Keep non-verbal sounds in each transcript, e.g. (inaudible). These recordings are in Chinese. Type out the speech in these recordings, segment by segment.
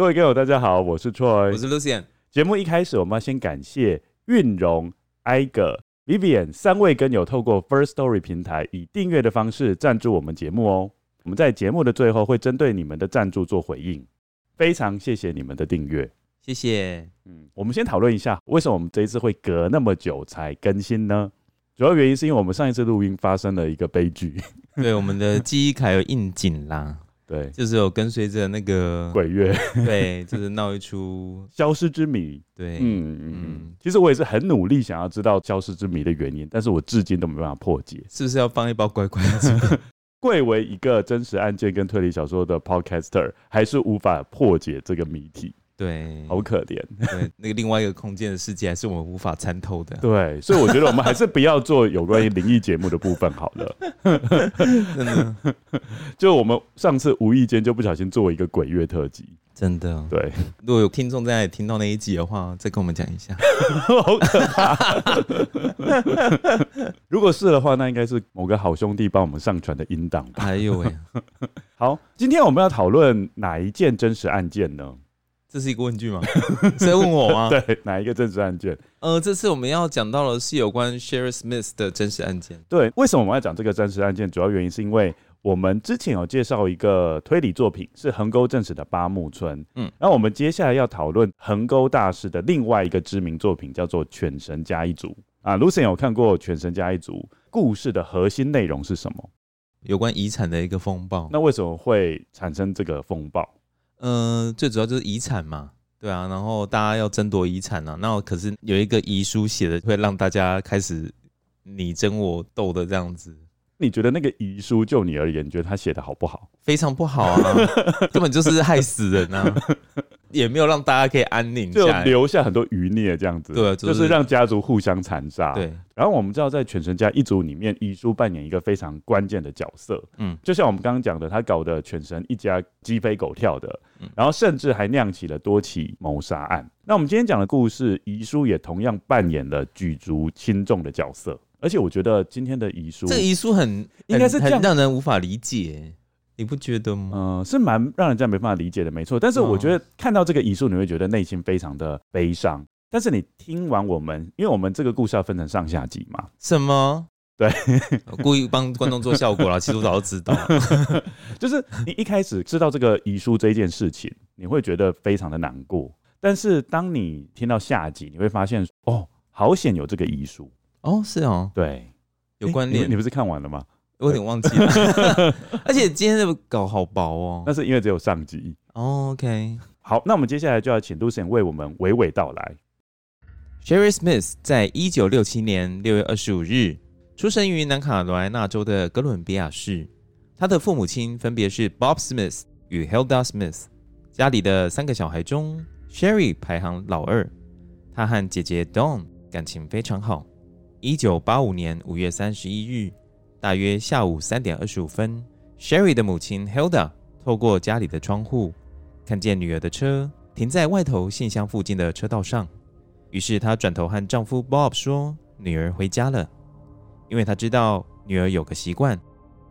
各位观友，大家好，我是 Troy，我是 Lucien。节目一开始，我们要先感谢韵荣、Iger、Vivian 三位跟友透过 First Story 平台以订阅的方式赞助我们节目哦。我们在节目的最后会针对你们的赞助做回应，非常谢谢你们的订阅，谢谢。嗯，我们先讨论一下，为什么我们这一次会隔那么久才更新呢？主要原因是因为我们上一次录音发生了一个悲剧，对，我们的记忆卡有应景啦。对，就是有跟随着那个 (laughs) 鬼月，(laughs) 对，就是闹一出 (laughs) 消失之谜。对，嗯嗯嗯。其实我也是很努力想要知道消失之谜的原因，但是我至今都没办法破解。是不是要放一包乖乖子？贵为一个真实案件跟推理小说的 podcaster，还是无法破解这个谜题。对，好可怜。对，(laughs) 那个另外一个空间的世界还是我们无法参透的。对，所以我觉得我们还是不要做有关于灵异节目的部分好了。(laughs) 真的，(laughs) 就我们上次无意间就不小心做一个鬼月特辑。真的，对。如果有听众在听到那一集的话，再跟我们讲一下。好可怕。如果是的话，那应该是某个好兄弟帮我们上传的音档。还有哎，好，今天我们要讨论哪一件真实案件呢？这是一个问句吗？(laughs) 是在问我吗？(laughs) 对，哪一个真实案件？呃，这次我们要讲到的是有关 Sherry Smith 的真实案件。对，为什么我们要讲这个真实案件？主要原因是因为我们之前有介绍一个推理作品，是横沟正史的八木村。嗯，那我们接下来要讨论横沟大师的另外一个知名作品，叫做《犬神家一族》啊。Lucien 有看过《犬神家一族》？故事的核心内容是什么？有关遗产的一个风暴。那为什么会产生这个风暴？嗯、最主要就是遗产嘛，对啊，然后大家要争夺遗产啊，那可是有一个遗书写的，会让大家开始你争我斗的这样子。你觉得那个遗书就你而言，你觉得他写的好不好？非常不好啊，(laughs) 根本就是害死人啊。也没有让大家可以安宁，就留下很多余孽这样子。对，就是、就是让家族互相残杀。对。然后我们知道，在犬神家一族里面，遗书扮演一个非常关键的角色。嗯，就像我们刚刚讲的，他搞得犬神一家鸡飞狗跳的，然后甚至还酿起了多起谋杀案。那我们今天讲的故事，遗书也同样扮演了举足轻重的角色。而且我觉得今天的遗书，这个遗书很应该是这样让人无法理解。你不觉得吗？嗯，是蛮让人家没办法理解的，没错。但是我觉得看到这个遗书，你会觉得内心非常的悲伤。但是你听完我们，因为我们这个故事要分成上下集嘛。什么？对，故意帮观众做效果啦。(laughs) 其实我早就知道，(laughs) 就是你一开始知道这个遗书这一件事情，你会觉得非常的难过。但是当你听到下集，你会发现哦，好险有这个遗书哦，是哦，对，有关联、欸。你不是看完了吗？我有点忘记了，(laughs) 而且今天这个稿好薄哦。(laughs) 那是因为只有上集。Oh, OK，好，那我们接下来就要请 Lucian 为我们娓娓道来。Sherry Smith 在一九六七年六月二十五日出生于南卡罗来纳州的哥伦比亚市。他的父母亲分别是 Bob Smith 与 Hilda Smith。家里的三个小孩中，Sherry 排行老二。他和姐姐 Dawn 感情非常好。一九八五年五月三十一日。大约下午三点二十五分，Sherry 的母亲 Hilda 透过家里的窗户，看见女儿的车停在外头信箱附近的车道上。于是她转头和丈夫 Bob 说：“女儿回家了。”因为她知道女儿有个习惯，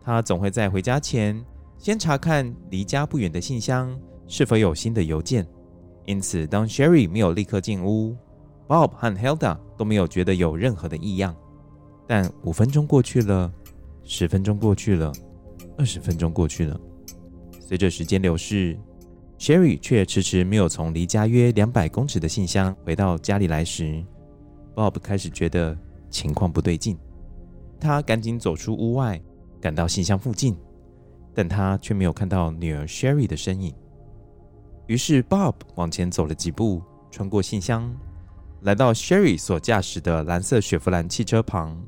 她总会在回家前先查看离家不远的信箱是否有新的邮件。因此，当 Sherry 没有立刻进屋，Bob 和 Hilda 都没有觉得有任何的异样。但五分钟过去了，十分钟过去了，二十分钟过去了。随着时间流逝，Sherry 却迟迟没有从离家约两百公尺的信箱回到家里来时，Bob 开始觉得情况不对劲。他赶紧走出屋外，赶到信箱附近，但他却没有看到女儿 Sherry 的身影。于是，Bob 往前走了几步，穿过信箱，来到 Sherry 所驾驶的蓝色雪佛兰汽车旁。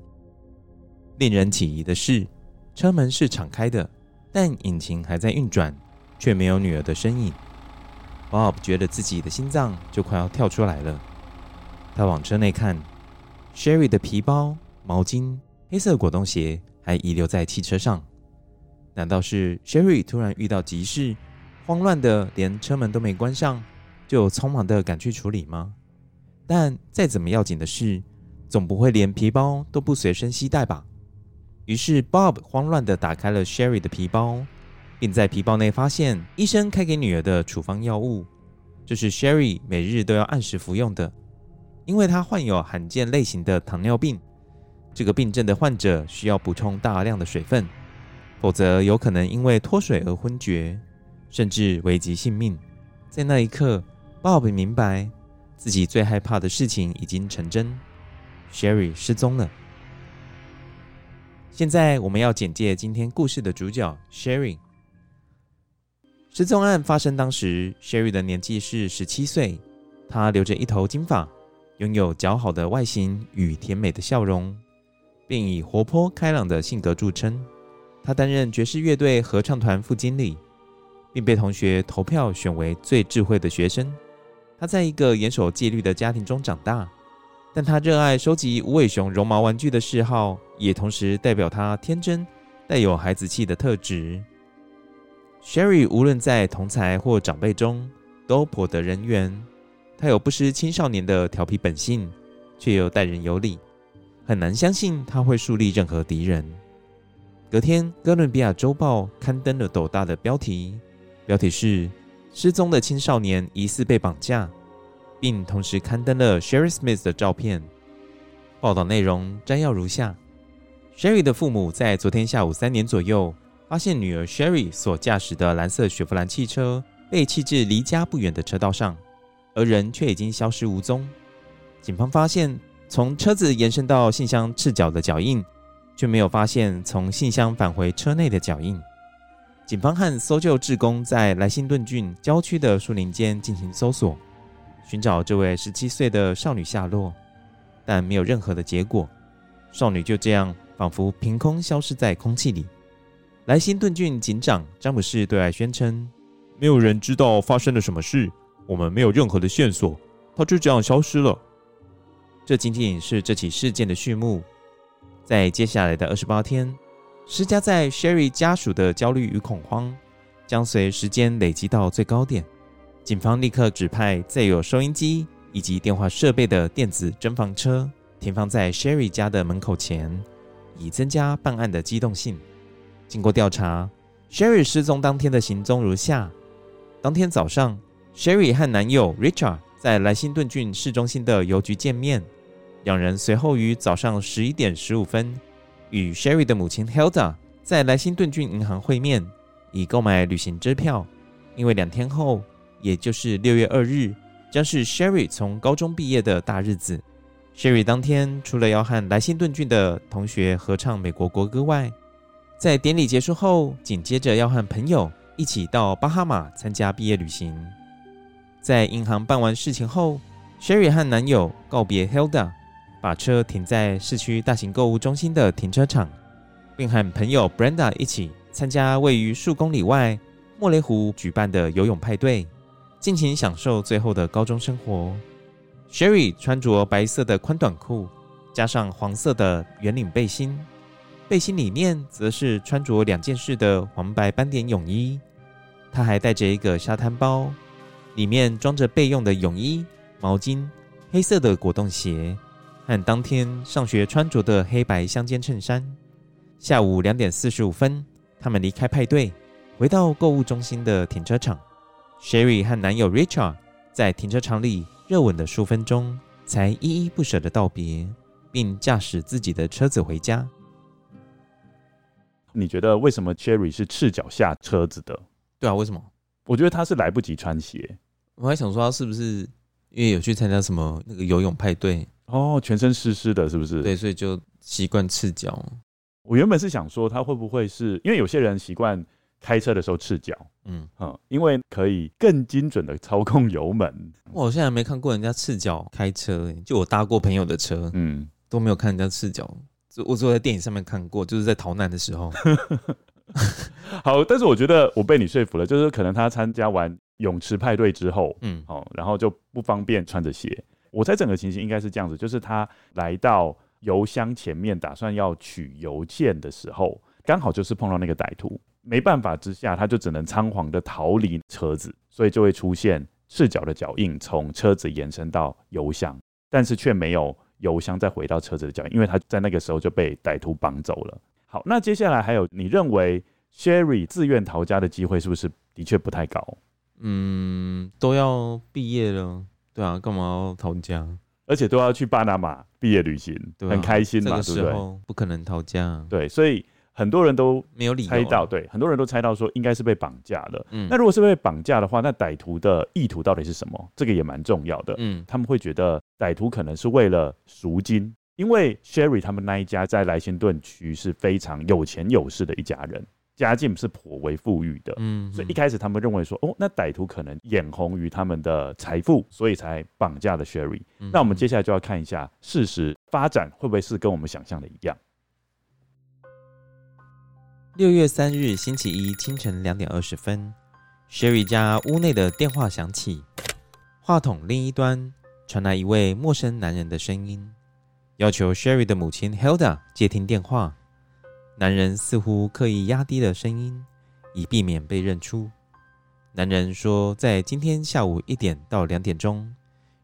令人起疑的是，车门是敞开的，但引擎还在运转，却没有女儿的身影。Bob 觉得自己的心脏就快要跳出来了。他往车内看，Sherry 的皮包、毛巾、黑色果冻鞋还遗留在汽车上。难道是 Sherry 突然遇到急事？慌乱的，连车门都没关上，就匆忙的赶去处理吗？但再怎么要紧的事，总不会连皮包都不随身携带吧？于是 Bob 慌乱的打开了 Sherry 的皮包，并在皮包内发现医生开给女儿的处方药物，这是 Sherry 每日都要按时服用的，因为她患有罕见类型的糖尿病，这个病症的患者需要补充大量的水分，否则有可能因为脱水而昏厥。甚至危及性命。在那一刻，Bob 明白自己最害怕的事情已经成真，Sherry 失踪了。现在我们要简介今天故事的主角 Sherry。失踪案发生当时，Sherry 的年纪是十七岁，她留着一头金发，拥有姣好的外形与甜美的笑容，并以活泼开朗的性格著称。她担任爵士乐队合唱团副经理。并被同学投票选为最智慧的学生。他在一个严守纪律的家庭中长大，但他热爱收集无尾熊绒毛玩具的嗜好，也同时代表他天真、带有孩子气的特质。Sherry 无论在同侪或长辈中都颇得人缘。他有不失青少年的调皮本性，却又待人有礼，很难相信他会树立任何敌人。隔天，哥伦比亚周报刊登了斗大的标题。标题是“失踪的青少年疑似被绑架”，并同时刊登了 Sherry Smith 的照片。报道内容摘要如下：Sherry 的父母在昨天下午三点左右发现女儿 Sherry 所驾驶的蓝色雪佛兰汽车被弃置离家不远的车道上，而人却已经消失无踪。警方发现从车子延伸到信箱赤脚的脚印，却没有发现从信箱返回车内的脚印。警方和搜救志工在莱辛顿郡郊区的树林间进行搜索，寻找这位十七岁的少女下落，但没有任何的结果。少女就这样仿佛凭空消失在空气里。莱辛顿郡警长詹姆士对外宣称：“没有人知道发生了什么事，我们没有任何的线索，她就这样消失了。”这仅仅是这起事件的序幕，在接下来的二十八天。施加在 Sherry 家属的焦虑与恐慌，将随时间累积到最高点。警方立刻指派载有收音机以及电话设备的电子侦防车停放在 Sherry 家的门口前，以增加办案的机动性。经过调查，Sherry 失踪当天的行踪如下：当天早上，Sherry 和男友 Richard 在莱辛顿郡市中心的邮局见面，两人随后于早上十一点十五分。与 Sherry 的母亲 Hilda 在莱辛顿郡银行会面，以购买旅行支票。因为两天后，也就是六月二日，将是 Sherry 从高中毕业的大日子。Sherry 当天除了要和莱辛顿郡的同学合唱美国国歌外，在典礼结束后，紧接着要和朋友一起到巴哈马参加毕业旅行。在银行办完事情后，Sherry 和男友告别 Hilda。把车停在市区大型购物中心的停车场，并和朋友 Brenda 一起参加位于数公里外莫雷湖举办的游泳派对，尽情享受最后的高中生活。Sherry 穿着白色的宽短裤，加上黄色的圆领背心，背心里面则是穿着两件式的黄白斑点泳衣。她还带着一个沙滩包，里面装着备用的泳衣、毛巾、黑色的果冻鞋。和当天上学穿着的黑白相间衬衫，下午两点四十五分，他们离开派对，回到购物中心的停车场。Sherry 和男友 Richard 在停车场里热吻了数分钟，才依依不舍的道别，并驾驶自己的车子回家。你觉得为什么 Sherry 是赤脚下车子的？对啊，为什么？我觉得他是来不及穿鞋。我还想说他是不是因为有去参加什么那个游泳派对？哦，全身湿湿的，是不是？对，所以就习惯赤脚。我原本是想说他会不会是因为有些人习惯开车的时候赤脚，嗯嗯，因为可以更精准的操控油门。我现在没看过人家赤脚开车，就我搭过朋友的车，嗯，都没有看人家赤脚。我只有在电影上面看过，就是在逃难的时候。(laughs) 好，但是我觉得我被你说服了，就是可能他参加完泳池派对之后，嗯，好，然后就不方便穿着鞋。我猜整个情形应该是这样子，就是他来到油箱前面，打算要取邮件的时候，刚好就是碰到那个歹徒，没办法之下，他就只能仓皇的逃离车子，所以就会出现赤脚的脚印从车子延伸到油箱，但是却没有。油箱再回到车子的脚印，因为他在那个时候就被歹徒绑走了。好，那接下来还有，你认为 Sherry 自愿逃家的机会是不是的确不太高？嗯，都要毕业了，对啊，干嘛要逃家？而且都要去巴拿马毕业旅行，对啊，很开心嘛，对不对？不可能逃家，对，所以。很多人都没有理猜到，对，很多人都猜到说应该是被绑架了。嗯，那如果是被绑架的话，那歹徒的意图到底是什么？这个也蛮重要的。嗯，他们会觉得歹徒可能是为了赎金，因为 Sherry 他们那一家在莱辛顿区是非常有钱有势的一家人，家境是颇为富裕的。嗯，所以一开始他们认为说，哦，那歹徒可能眼红于他们的财富，所以才绑架了 Sherry。嗯，那我们接下来就要看一下事实发展会不会是跟我们想象的一样。六月三日星期一清晨两点二十分，Sherry 家屋内的电话响起，话筒另一端传来一位陌生男人的声音，要求 Sherry 的母亲 Hilda 接听电话。男人似乎刻意压低了声音，以避免被认出。男人说，在今天下午一点到两点钟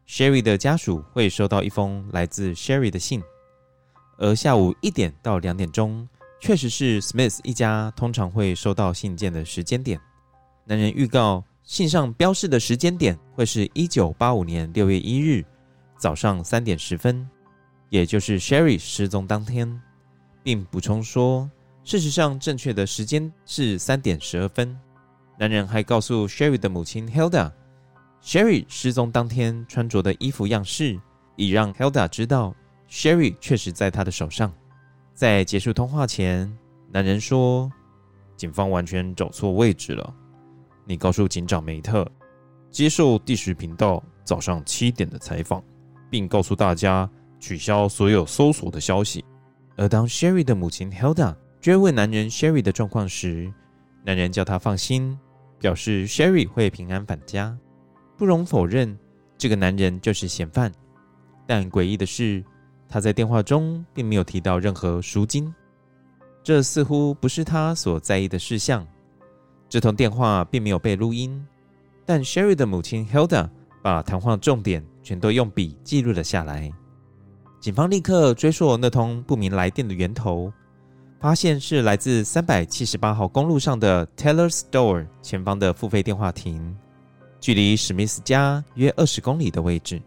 ，Sherry 的家属会收到一封来自 Sherry 的信，而下午一点到两点钟。确实是 Smith 一家通常会收到信件的时间点。男人预告信上标示的时间点会是一九八五年六月一日早上三点十分，也就是 Sherry 失踪当天，并补充说，事实上正确的时间是三点十二分。男人还告诉 Sherry 的母亲 Hilda，Sherry 失踪当天穿着的衣服样式，以让 Hilda 知道 Sherry 确实在他的手上。在结束通话前，男人说：“警方完全找错位置了。你告诉警长梅特，接受第十频道早上七点的采访，并告诉大家取消所有搜索的消息。”而当 Sherry 的母亲 Hilda 追问男人 Sherry 的状况时，男人叫他放心，表示 Sherry 会平安返家。不容否认，这个男人就是嫌犯。但诡异的是，他在电话中并没有提到任何赎金，这似乎不是他所在意的事项。这通电话并没有被录音，但 Sherry 的母亲 Hilda 把谈话重点全都用笔记录了下来。警方立刻追溯那通不明来电的源头，发现是来自三百七十八号公路上的 Taylor Store 前方的付费电话亭，距离史密斯家约二十公里的位置。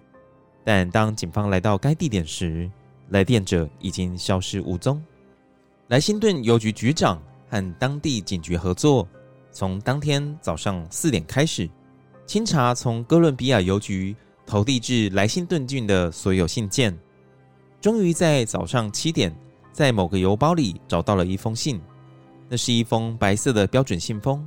但当警方来到该地点时，来电者已经消失无踪。莱辛顿邮局局长和当地警局合作，从当天早上四点开始，清查从哥伦比亚邮局投递至莱辛顿郡的所有信件。终于在早上七点，在某个邮包里找到了一封信。那是一封白色的标准信封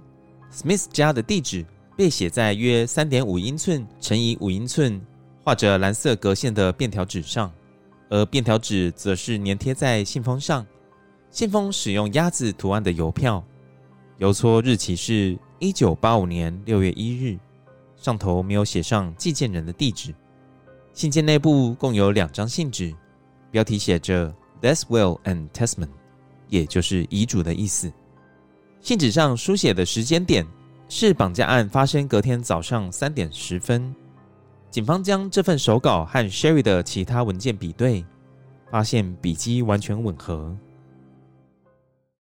，Smith 家的地址被写在约三点五英寸乘以五英寸。画着蓝色格线的便条纸上，而便条纸则是粘贴在信封上。信封使用鸭子图案的邮票，邮戳日期是一九八五年六月一日，上头没有写上寄件人的地址。信件内部共有两张信纸，标题写着 "Death Will and Testament"，也就是遗嘱的意思。信纸上书写的时间点是绑架案发生隔天早上三点十分。警方将这份手稿和 Sherry 的其他文件比对，发现笔迹完全吻合。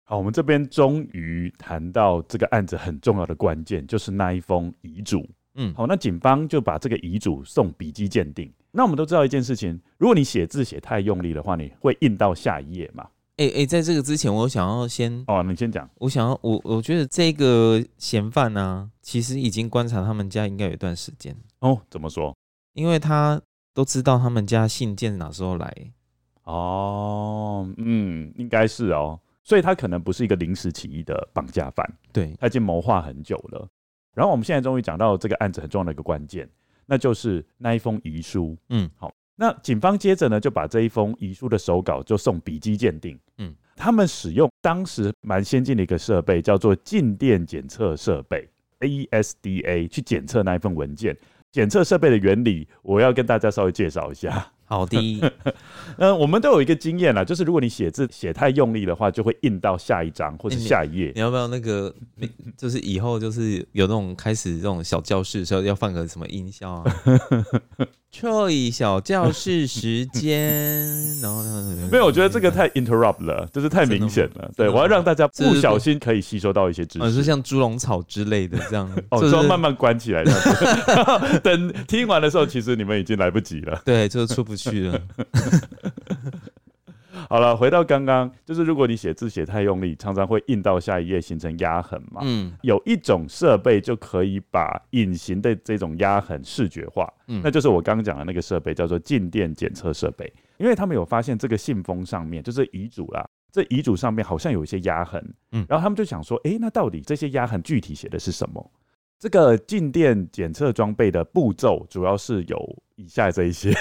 好，我们这边终于谈到这个案子很重要的关键，就是那一封遗嘱。嗯，好，那警方就把这个遗嘱送笔迹鉴定。那我们都知道一件事情，如果你写字写太用力的话，你会印到下一页嘛？哎、欸、哎、欸，在这个之前，我想要先哦，你先讲。我想要我我觉得这个嫌犯呢、啊，其实已经观察他们家应该有一段时间哦。怎么说？因为他都知道他们家信件哪时候来。哦，嗯，应该是哦。所以他可能不是一个临时起意的绑架犯，对，他已经谋划很久了。然后我们现在终于讲到这个案子很重要的一个关键，那就是那一封遗书。嗯，好，那警方接着呢就把这一封遗书的手稿就送笔迹鉴定。嗯，他们使用当时蛮先进的一个设备，叫做静电检测设备 （ASDA） 去检测那一份文件。检测设备的原理，我要跟大家稍微介绍一下。好的，(laughs) 嗯，我们都有一个经验啦，就是如果你写字写太用力的话，就会印到下一张或者下一页。你要不要那个？就是以后就是有那种开始这种小教室的时候，要放个什么音效啊 (laughs)？Troy 小教室时间，然后没有，我觉得这个太 interrupt 了，就是太明显了。对，我要让大家不小心可以吸收到一些知识，是像猪笼草之类的这样。哦，就要慢慢关起来，(laughs) 等听完的时候，其实你们已经来不及了。对，就是出不去。去了，好了，回到刚刚，就是如果你写字写太用力，常常会印到下一页，形成压痕嘛。嗯，有一种设备就可以把隐形的这种压痕视觉化，嗯，那就是我刚刚讲的那个设备，叫做静电检测设备。因为他们有发现这个信封上面，就是遗嘱啦，这遗嘱上面好像有一些压痕，嗯，然后他们就想说，哎、欸，那到底这些压痕具体写的是什么？这个静电检测装备的步骤主要是有以下这一些。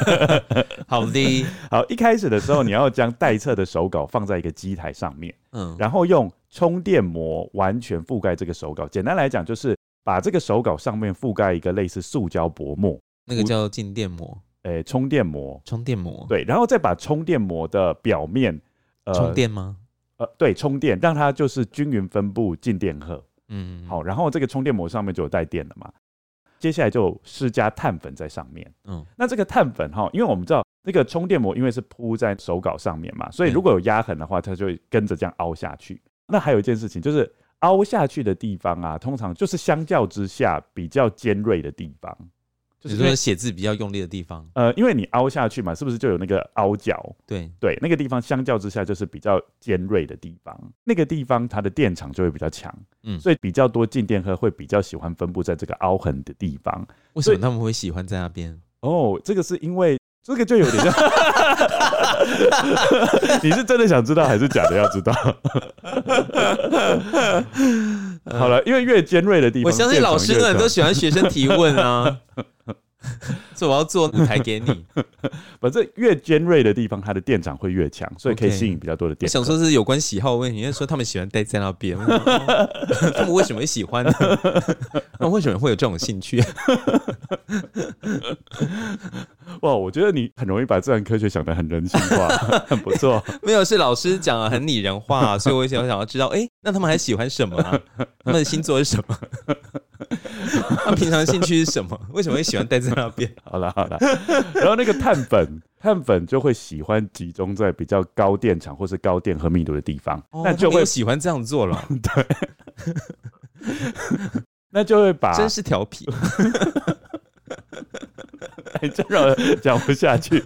(laughs) 好的，(laughs) 好，一开始的时候，你要将待测的手稿放在一个机台上面，嗯，然后用充电膜完全覆盖这个手稿。简单来讲，就是把这个手稿上面覆盖一个类似塑胶薄膜，那个叫静电膜，诶，充电膜，充电膜，对，然后再把充电膜的表面，呃，充电吗？呃，对，充电，让它就是均匀分布静电荷。嗯，好，然后这个充电膜上面就有带电了嘛，接下来就施加碳粉在上面。嗯，那这个碳粉哈，因为我们知道那个充电膜因为是铺在手稿上面嘛，所以如果有压痕的话，它就会跟着这样凹下去。那还有一件事情就是凹下去的地方啊，通常就是相较之下比较尖锐的地方。就是说写字比较用力的地方，呃，因为你凹下去嘛，是不是就有那个凹角？对对，那个地方相较之下就是比较尖锐的地方，那个地方它的电场就会比较强，嗯，所以比较多静电荷会比较喜欢分布在这个凹痕的地方。为什么他们会喜欢在那边？哦，这个是因为这个就有点像 (laughs) (laughs) 你是真的想知道还是假的要知道？好了，因为越尖锐的地方，我相信老师们都喜欢学生提问啊。(laughs) 所以我要做舞台给你，反正越尖锐的地方，它的电场会越强，所以可以吸引比较多的电。Okay. 想说是有关喜好的问题，因为说他们喜欢待在那边，(laughs) 他们为什么会喜欢呢？(laughs) 那为什么会有这种兴趣？哇，我觉得你很容易把自然科学想得很人性化，很不错。没有，是老师讲的很拟人化，所以我想想要知道，哎、欸，(laughs) 那他们还喜欢什么、啊？(laughs) 他们的星座是什么？(laughs) 他们平常兴趣是什么？为什么会喜欢待在那边？好了好了，然后那个碳粉，碳粉就会喜欢集中在比较高电场或是高电荷密度的地方，那、哦、就会喜欢这样做了。对，那就会把真是调皮，哎，真让人讲不下去。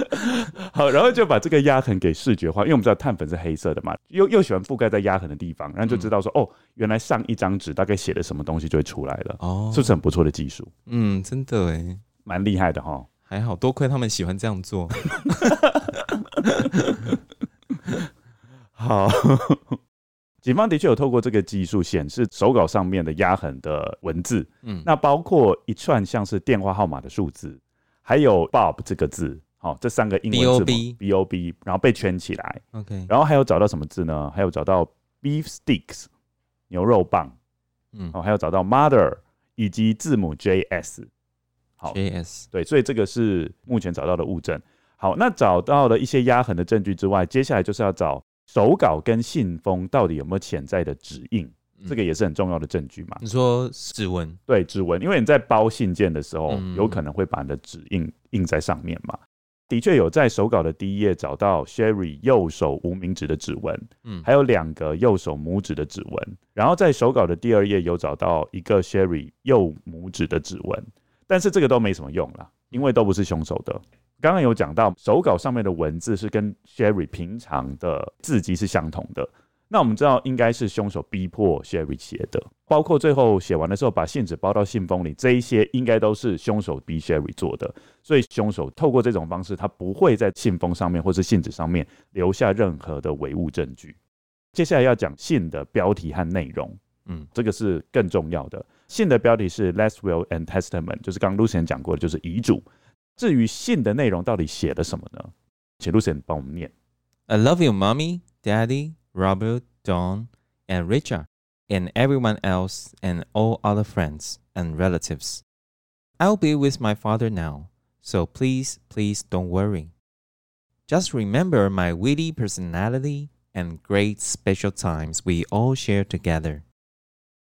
(laughs) 好，然后就把这个压痕给视觉化，因为我们知道碳粉是黑色的嘛，又又喜欢覆盖在压痕的地方，然后就知道说，嗯、哦，原来上一张纸大概写的什么东西就会出来了，哦，是不是很不错的技术？嗯，真的哎，蛮厉害的哈，还好，多亏他们喜欢这样做。(laughs) 好，警方的确有透过这个技术显示手稿上面的压痕的文字，嗯，那包括一串像是电话号码的数字，还有 Bob 这个字。好，这三个英文字母 B O B B O B，然后被圈起来。OK，然后还有找到什么字呢？还有找到 beef sticks 牛肉棒，嗯，哦，还有找到 mother 以及字母 J S。好，J S 对，所以这个是目前找到的物证。好，那找到了一些压痕的证据之外，接下来就是要找手稿跟信封到底有没有潜在的指印，嗯，这个也是很重要的证据嘛。你说指纹？对，指纹，因为你在包信件的时候，嗯，有可能会把你的指印印在上面嘛。的确有在手稿的第一页找到 Sherry 右手无名指的指纹，嗯，还有两个右手拇指的指纹。然后在手稿的第二页有找到一个 Sherry 右拇指的指纹，但是这个都没什么用啦，因为都不是凶手的。刚刚有讲到手稿上面的文字是跟 Sherry 平常的字迹是相同的。那我们知道，应该是凶手逼迫 Sherry 写的，包括最后写完的时候把信纸包到信封里，这一些应该都是凶手逼 Sherry 做的。所以凶手透过这种方式，他不会在信封上面或是信纸上面留下任何的唯物证据。接下来要讲信的标题和内容，嗯，这个是更重要的。信的标题是 Last Will and Testament，就是刚刚 Lucien 讲过的，就是遗嘱。至于信的内容到底写了什么呢？请 Lucien 帮我们念：I love you, mommy, daddy. Robert, Don, and Richard, and everyone else, and all other friends and relatives. I'll be with my father now, so please, please don't worry. Just remember my witty personality and great special times we all share together.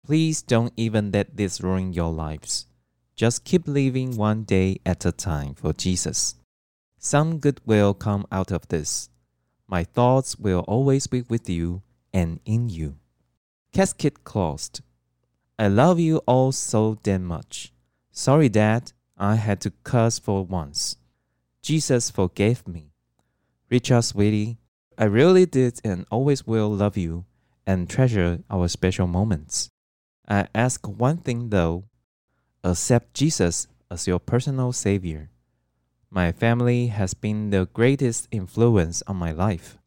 Please don't even let this ruin your lives. Just keep living one day at a time for Jesus. Some good will come out of this. My thoughts will always be with you and in you. Casket closed. I love you all so damn much. Sorry, Dad, I had to curse for once. Jesus forgave me. Richard Sweetie, I really did and always will love you and treasure our special moments. I ask one thing though accept Jesus as your personal Savior. My family has been the greatest influence on my life.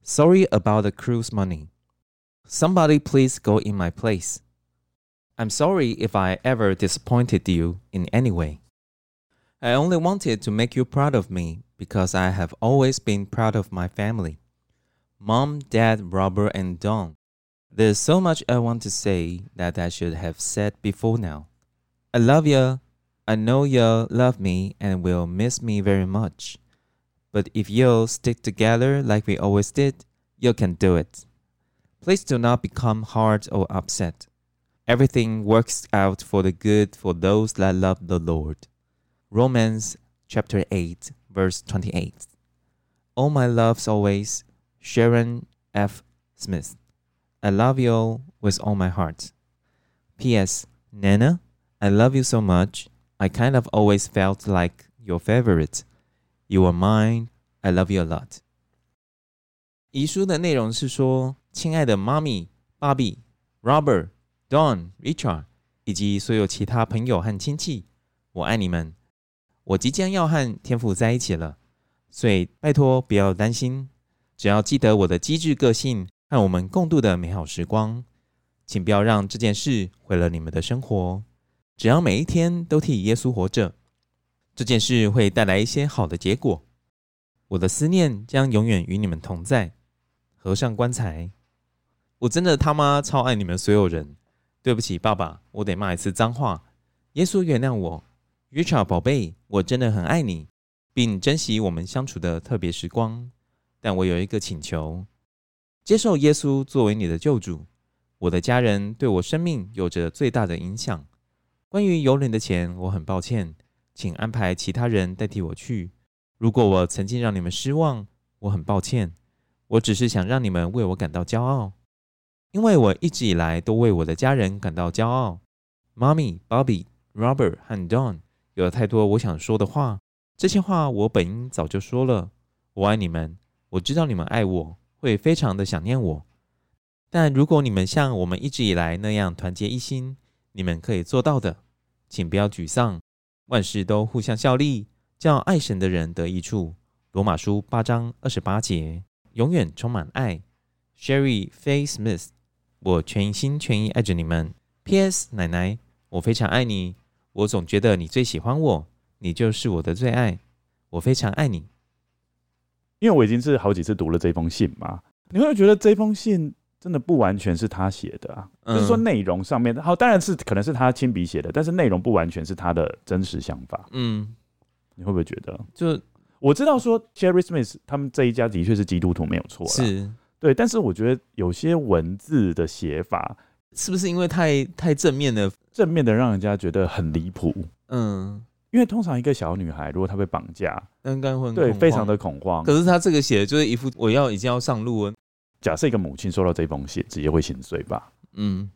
Sorry about the cruise money. Somebody please go in my place. I'm sorry if I ever disappointed you in any way. I only wanted to make you proud of me because I have always been proud of my family. Mom, Dad, Robert, and Don. There's so much I want to say that I should have said before now. I love you I know you'll love me and will miss me very much. But if you'll stick together like we always did, you can do it. Please do not become hard or upset. Everything works out for the good for those that love the Lord. Romans chapter 8, verse 28. All my loves always, Sharon F. Smith. I love you all with all my heart. P.S. Nana, I love you so much. I kind of always felt like your favorite. You are mine. I love you a lot. 遗书的内容是说：“亲爱的妈咪、爸比、Robert、Don、Richard 以及所有其他朋友和亲戚，我爱你们。我即将要和天父在一起了，所以拜托不要担心，只要记得我的机智个性和我们共度的美好时光，请不要让这件事毁了你们的生活。”只要每一天都替耶稣活着，这件事会带来一些好的结果。我的思念将永远与你们同在。合上棺材，我真的他妈超爱你们所有人。对不起，爸爸，我得骂一次脏话。耶稣原谅我，Richard 宝贝，我真的很爱你，并珍惜我们相处的特别时光。但我有一个请求：接受耶稣作为你的救主。我的家人对我生命有着最大的影响。关于邮轮的钱，我很抱歉，请安排其他人代替我去。如果我曾经让你们失望，我很抱歉。我只是想让你们为我感到骄傲，因为我一直以来都为我的家人感到骄傲。妈咪、Bobby、Robert 和 Don 有了太多我想说的话，这些话我本应早就说了。我爱你们，我知道你们爱我，会非常的想念我。但如果你们像我们一直以来那样团结一心，你们可以做到的，请不要沮丧。万事都互相效力，叫爱神的人得益处。罗马书八章二十八节，永远充满爱。Sherry Faye Smith，我全心全意爱着你们。P.S. 奶奶，我非常爱你。我总觉得你最喜欢我，你就是我的最爱。我非常爱你。因为我已经是好几次读了这封信嘛，你会觉得这封信？真的不完全是他写的啊，嗯、就是说内容上面，好，当然是可能是他亲笔写的，但是内容不完全是他的真实想法。嗯，你会不会觉得？就我知道说，Sherry Smith 他们这一家的确是基督徒，没有错，是对，但是我觉得有些文字的写法，是不是因为太太正面的，正面的让人家觉得很离谱？嗯，因为通常一个小女孩如果她被绑架，应该会对非常的恐慌。可是她这个写的就是一副我要已经要上路了。假设一个母亲收到这封信，直接会心碎吧？嗯。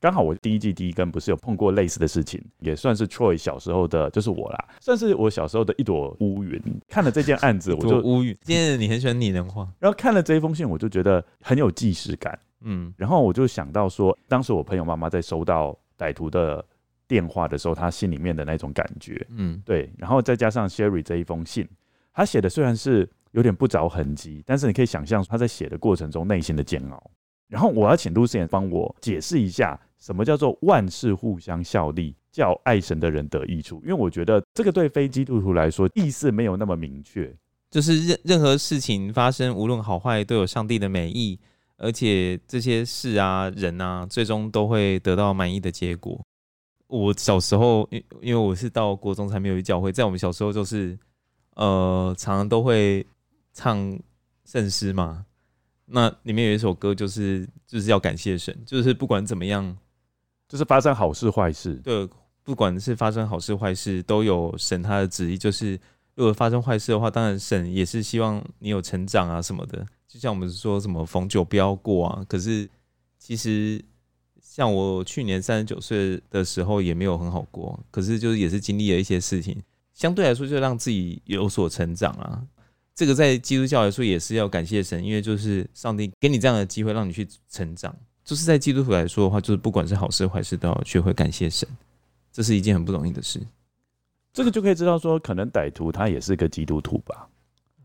刚好我第一季第一根不是有碰过类似的事情，也算是 Troy 小时候的，就是我啦，算是我小时候的一朵乌云。看了这件案子，(laughs) 我就乌云。今天你很喜欢拟人化，然后看了这一封信，我就觉得很有既视感。嗯，然后我就想到说，当时我朋友妈妈在收到歹徒的电话的时候，她心里面的那种感觉。嗯，对。然后再加上 Sherry 这一封信，她写的虽然是有点不着痕迹，但是你可以想象他在写的过程中内心的煎熬。然后我要请 Lucien 帮我解释一下。什么叫做万事互相效力，叫爱神的人得益处？因为我觉得这个对非基督徒来说意思没有那么明确。就是任任何事情发生，无论好坏，都有上帝的美意，而且这些事啊、人啊，最终都会得到满意的结果。我小时候，因因为我是到国中才没有去教会，在我们小时候就是，呃，常常都会唱圣诗嘛。那里面有一首歌，就是就是要感谢神，就是不管怎么样。就是发生好事坏事，对，不管是发生好事坏事，都有神他的旨意。就是如果发生坏事的话，当然神也是希望你有成长啊什么的。就像我们说什么逢九不要过啊。可是其实像我去年三十九岁的时候也没有很好过，可是就是也是经历了一些事情，相对来说就让自己有所成长啊。这个在基督教来说也是要感谢神，因为就是上帝给你这样的机会让你去成长。就是在基督徒来说的话，就是不管是好事坏事，都要学会感谢神，这是一件很不容易的事。这个就可以知道说，可能歹徒他也是个基督徒吧，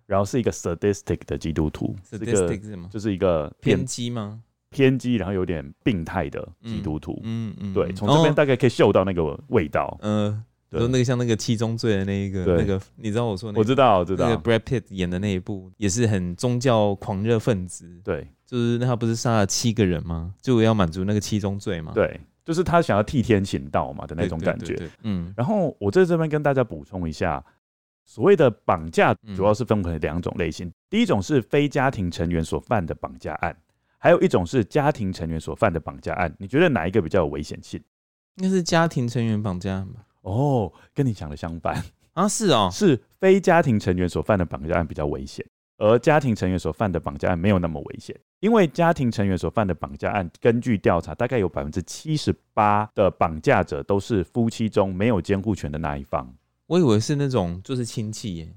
然后是一个 sadistic 的基督徒，sadistic 是吗？就是一个偏激吗？偏激，然后有点病态的基督徒。嗯嗯，嗯，对，从这边大概可以嗅到那个味道。嗯、哦，说、呃、那个像那个七宗罪的那一个，那个你知道我说那个？我知道，我知道。那个 Brad Pitt 演的那一部也是很宗教狂热分子。对。就是那他不是杀了七个人吗？就要满足那个七宗罪吗？对，就是他想要替天行道嘛的那种感觉。嗯，然后我在这边跟大家补充一下，所谓的绑架主要是分为两种类型，嗯，第一种是非家庭成员所犯的绑架案，还有一种是家庭成员所犯的绑架案。你觉得哪一个比较有危险性？应该是家庭成员绑架案吧？哦，跟你讲的相反啊，是哦，(laughs) 是非家庭成员所犯的绑架案比较危险。而家庭成员所犯的绑架案没有那么危险，因为家庭成员所犯的绑架案，根据调查，大概有百分之七十八的绑架者都是夫妻中没有监护权的那一方。我以为是那种就是亲戚耶。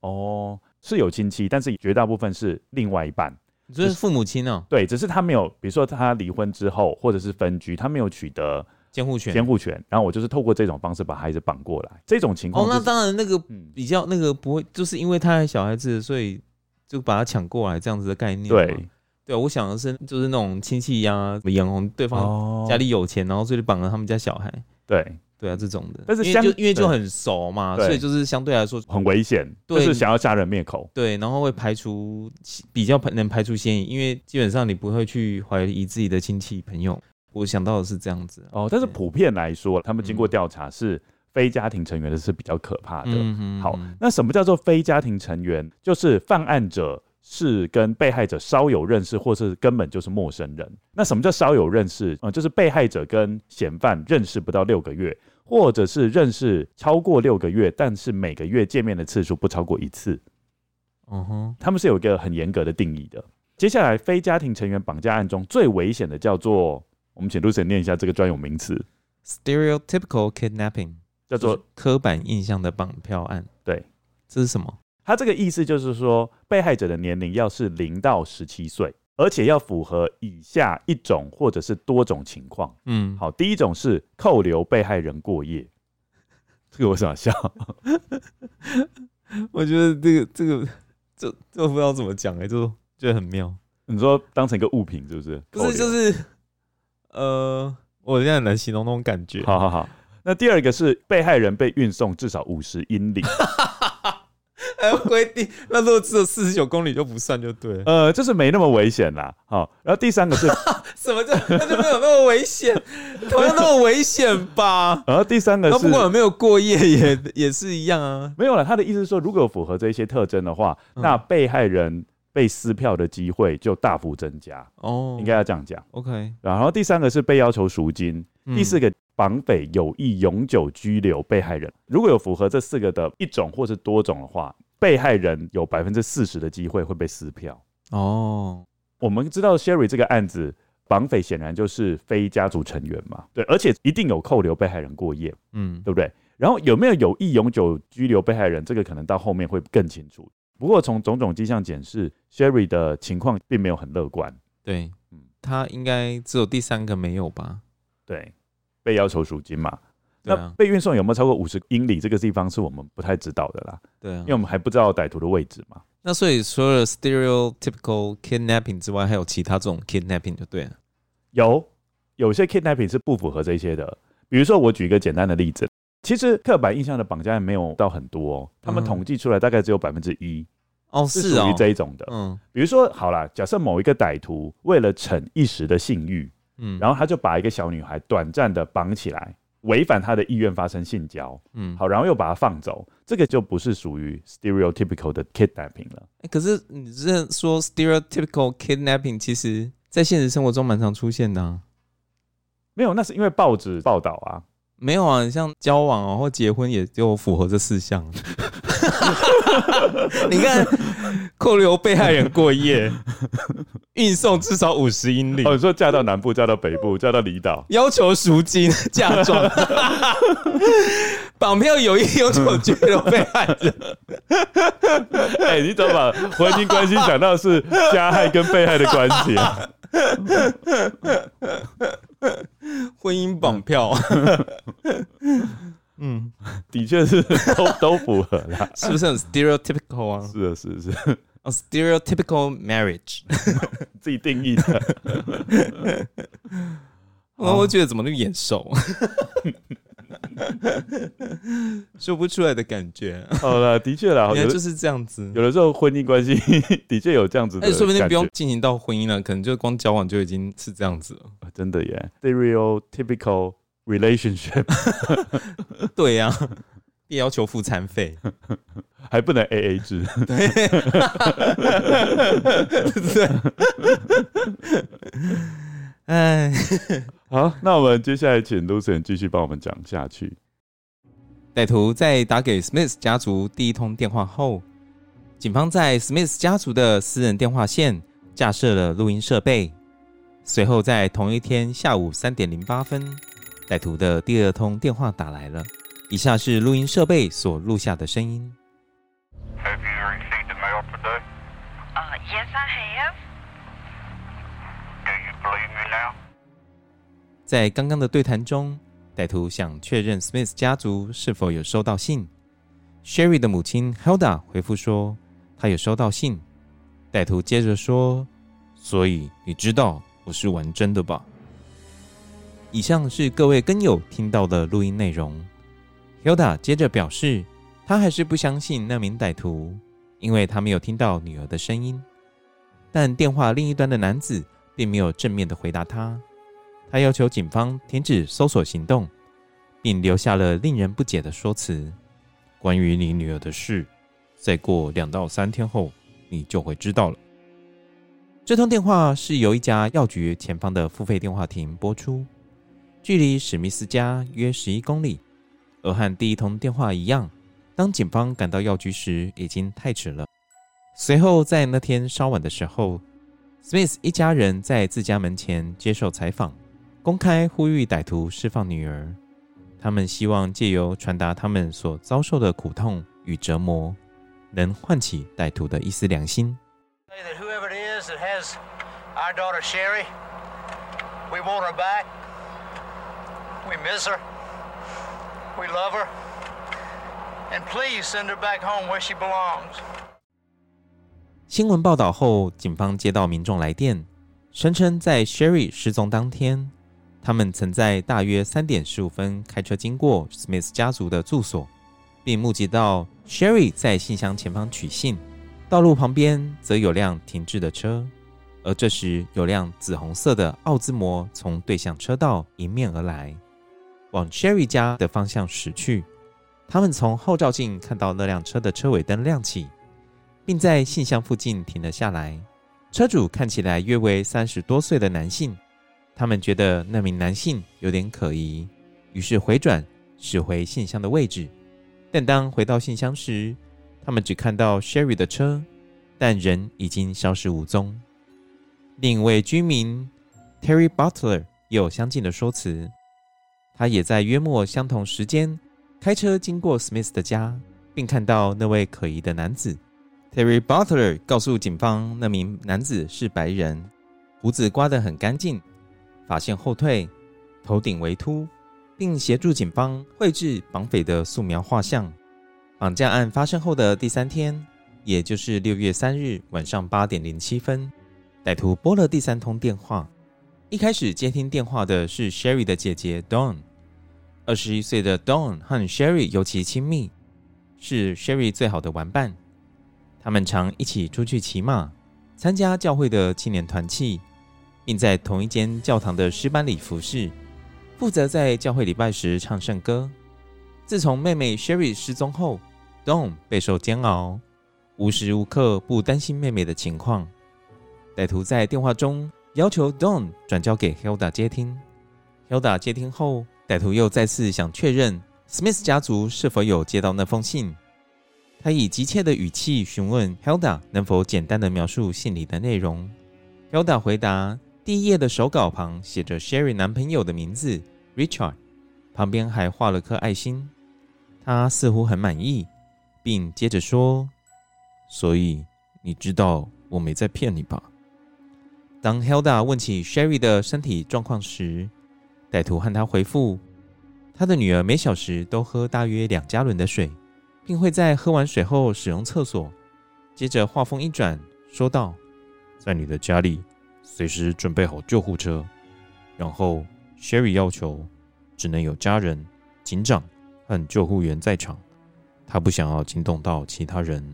哦，是有亲戚，但是绝大部分是另外一半，就是父母亲哦。对，只是他没有，比如说他离婚之后或者是分居，他没有取得监护权，监护权，然后我就是透过这种方式把孩子绑过来。这种情况，哦，那当然那个比较那个不会，就是因为他还小孩子，所以。就把他抢过来这样子的概念。对，对，我想的是就是那种亲戚啊，眼红对方家里有钱，然后所以就绑了他们家小孩。对，对啊，这种的。但是因为就因为就很熟嘛，所以就是相对来说很危险，就是想要杀人灭口。对，然后会排除比较能排除嫌疑，因为基本上你不会去怀疑自己的亲戚朋友。我想到的是这样子哦，但是普遍来说，他们经过调查是。非家庭成员的是比较可怕的。好，那什么叫做非家庭成员？就是犯案者是跟被害者稍有认识，或是根本就是陌生人。那什么叫稍有认识？嗯，就是被害者跟嫌犯认识不到六个月，或者是认识超过六个月，但是每个月见面的次数不超过一次。嗯哼，他们是有一个很严格的定义的。接下来，非家庭成员绑架案中最危险的叫做，我们请 Lucien 念一下这个专有名词：stereotypical kidnapping。叫做刻板印象的绑票案，对，这是什么？他这个意思就是说，被害者的年龄要是零到十七岁，而且要符合以下一种或者是多种情况。嗯，好，第一种是扣留被害人过夜，(laughs) 这个我想笑。(laughs) 我觉得这个这个这这不知道怎么讲哎、欸，就觉得很妙。你说当成一个物品是不是？不是，就是呃，我现在很难形容那种感觉。好好好。那第二个是被害人被运送至少五十英里，(laughs) 还有规定，那如果只有四十九公里就不算就对了。呃，就是没那么危险啦。好，然后第三个是 (laughs) 什么叫那就没有那么危险？同样那么危险吧？然后第三个是不管有没有过夜也也是一样啊。没有了，他的意思是说，如果符合这些特征的话，那被害人被撕票的机会就大幅增加。哦，应该要这样讲。OK。然后第三个是被要求赎金。第四个，绑匪有意永久拘留被害人。如果有符合这四个的一种或是多种的话，被害人有百分之四十的机会会被撕票。哦，我们知道 Sherry 这个案子，绑匪显然就是非家族成员嘛，对，而且一定有扣留被害人过夜，嗯，对不对？然后有没有有意永久拘留被害人，这个可能到后面会更清楚。不过从种种迹象显示，Sherry 的情况并没有很乐观。对，嗯，他应该只有第三个没有吧？对，被要求赎金嘛。啊、那被运送有没有超过五十英里？这个地方是我们不太知道的啦。对啊，因为我们还不知道歹徒的位置嘛。那所以除了 stereotypical kidnapping 之外，还有其他这种 kidnapping 就对了。有，有些 kidnapping 是不符合这些的。比如说，我举一个简单的例子。其实刻板印象的绑架案没有到很多，哦，他们统计出来大概只有百分之一哦，是属于这一种的。嗯，比如说好啦，假设某一个歹徒为了逞一时的性欲，嗯，然后他就把一个小女孩短暂的绑起来，违反他的意愿发生性交，嗯，好，然后又把她放走，这个就不是属于 stereotypical 的 kidnapping 了。欸，可是你这说 stereotypical kidnapping，其实在现实生活中蛮常出现的啊。没有，那是因为报纸报道啊。没有啊，像交往啊或结婚也就符合这四项。(laughs) 你看，扣留被害人过夜，运送至少五十英里。哦，你说嫁到南部、嫁到北部、嫁到离岛，要求赎金、嫁妆，绑票有意永久拘留被害人。哎、欸，你怎么把婚姻关系想到是加害跟被害的关系啊？(laughs) 婚姻绑票，(laughs) 嗯，的确是都都符合啦，是不是很 stereotypical 啊？是的，是的，是的，a stereotypical marriage，(laughs) 自己定义的。我我觉得怎么那么眼熟？(laughs) 说不出来的感觉。好了，的确啦，(laughs) 好像就是这样子。有的时候婚姻关系的确有这样子的，哎，说不定不用进行到婚姻了，可能就光交往就已经是这样子了。(laughs) 真的耶，stereotypical relationship。对呀，也要求付餐费，还不能 AA 制。对，对。哎。好，那我们接下来请 Lucian 继续帮我们讲下去。歹徒在打给 Smith 家族第一通电话后，警方在 Smith 家族的私人电话线架设了录音设备。随后，在同一天下午三点零八分，歹徒的第二通电话打来了。以下是录音设备所录下的声音。Have you received the mail today? Uh, yes, I have. Do you believe me now? 在刚刚的对谈中，歹徒想确认 Smith 家族是否有收到信。Sherry 的母亲 Hilda 回复说，她有收到信。歹徒接着说：“所以你知道我是玩真的吧？”以上是各位根友听到的录音内容。Hilda 接着表示，她还是不相信那名歹徒，因为她没有听到女儿的声音。但电话另一端的男子并没有正面的回答她。他要求警方停止搜索行动，并留下了令人不解的说辞：“关于你女儿的事，再过两到三天后，你就会知道了。”这通电话是由一家药局前方的付费电话亭拨出，距离史密斯家约十一公里。而和第一通电话一样，当警方赶到药局时，已经太迟了。随后，在那天稍晚的时候，Smith 一家人在自家门前接受采访。公开呼吁歹徒释放女儿，他们希望借由传达他们所遭受的苦痛与折磨，能唤起歹徒的一丝良心。新闻报道后，警方接到民众来电，声称在 Sherry 失踪当天。他们曾在大约三点十五分开车经过 Smith 家族的住所，并目击到 Sherry 在信箱前方取信，道路旁边则有辆停滞的车，而这时有辆紫红色的奥兹摩从对向车道迎面而来，往 Sherry 家的方向驶去。他们从后照镜看到那辆车的车尾灯亮起，并在信箱附近停了下来。车主看起来约为三十多岁的男性。他们觉得那名男性有点可疑，于是回转驶回信箱的位置。但当回到信箱时，他们只看到 Sherry 的车，但人已经消失无踪。另一位居民 Terry Butler 也有相近的说辞，他也在约莫相同时间开车经过 Smith 的家，并看到那位可疑的男子。Terry Butler 告诉警方，那名男子是白人，胡子刮得很干净，发线后退，头顶微秃，并协助警方绘制绑匪的素描画像。绑架案发生后的第三天，也就是六月三日晚上八点零七分，歹徒拨了第三通电话。一开始接听电话的是 Sherry 的姐姐 Dawn。二十一岁的 Dawn 和 Sherry 尤其亲密，是 Sherry 最好的玩伴。他们常一起出去骑马，参加教会的青年团契，并在同一间教堂的诗班里服侍，负责在教会礼拜时唱圣歌。自从妹妹 Sherry 失踪后，Dawn 备受煎熬，无时无刻不担心妹妹的情况。歹徒在电话中要求 Dawn 转交给 Hilda 接听。Hilda 接听后，歹徒又再次想确认 Smith 家族是否有接到那封信。他以急切的语气询问 Hilda 能否简单的描述信里的内容。Hilda 回答：第一页的手稿旁写着 Sherry 男朋友的名字 Richard，旁边还画了颗爱心。他似乎很满意，并接着说：“所以你知道我没在骗你吧？”当 Hilda 问起 Sherry 的身体状况时，歹徒和他回复：“他的女儿每小时都喝大约两加仑的水。”并会在喝完水后使用厕所。接着话锋一转，说道：“在你的家里，随时准备好救护车。然后，Sherry 要求只能有家人、警长和救护员在场，他不想要惊动到其他人。”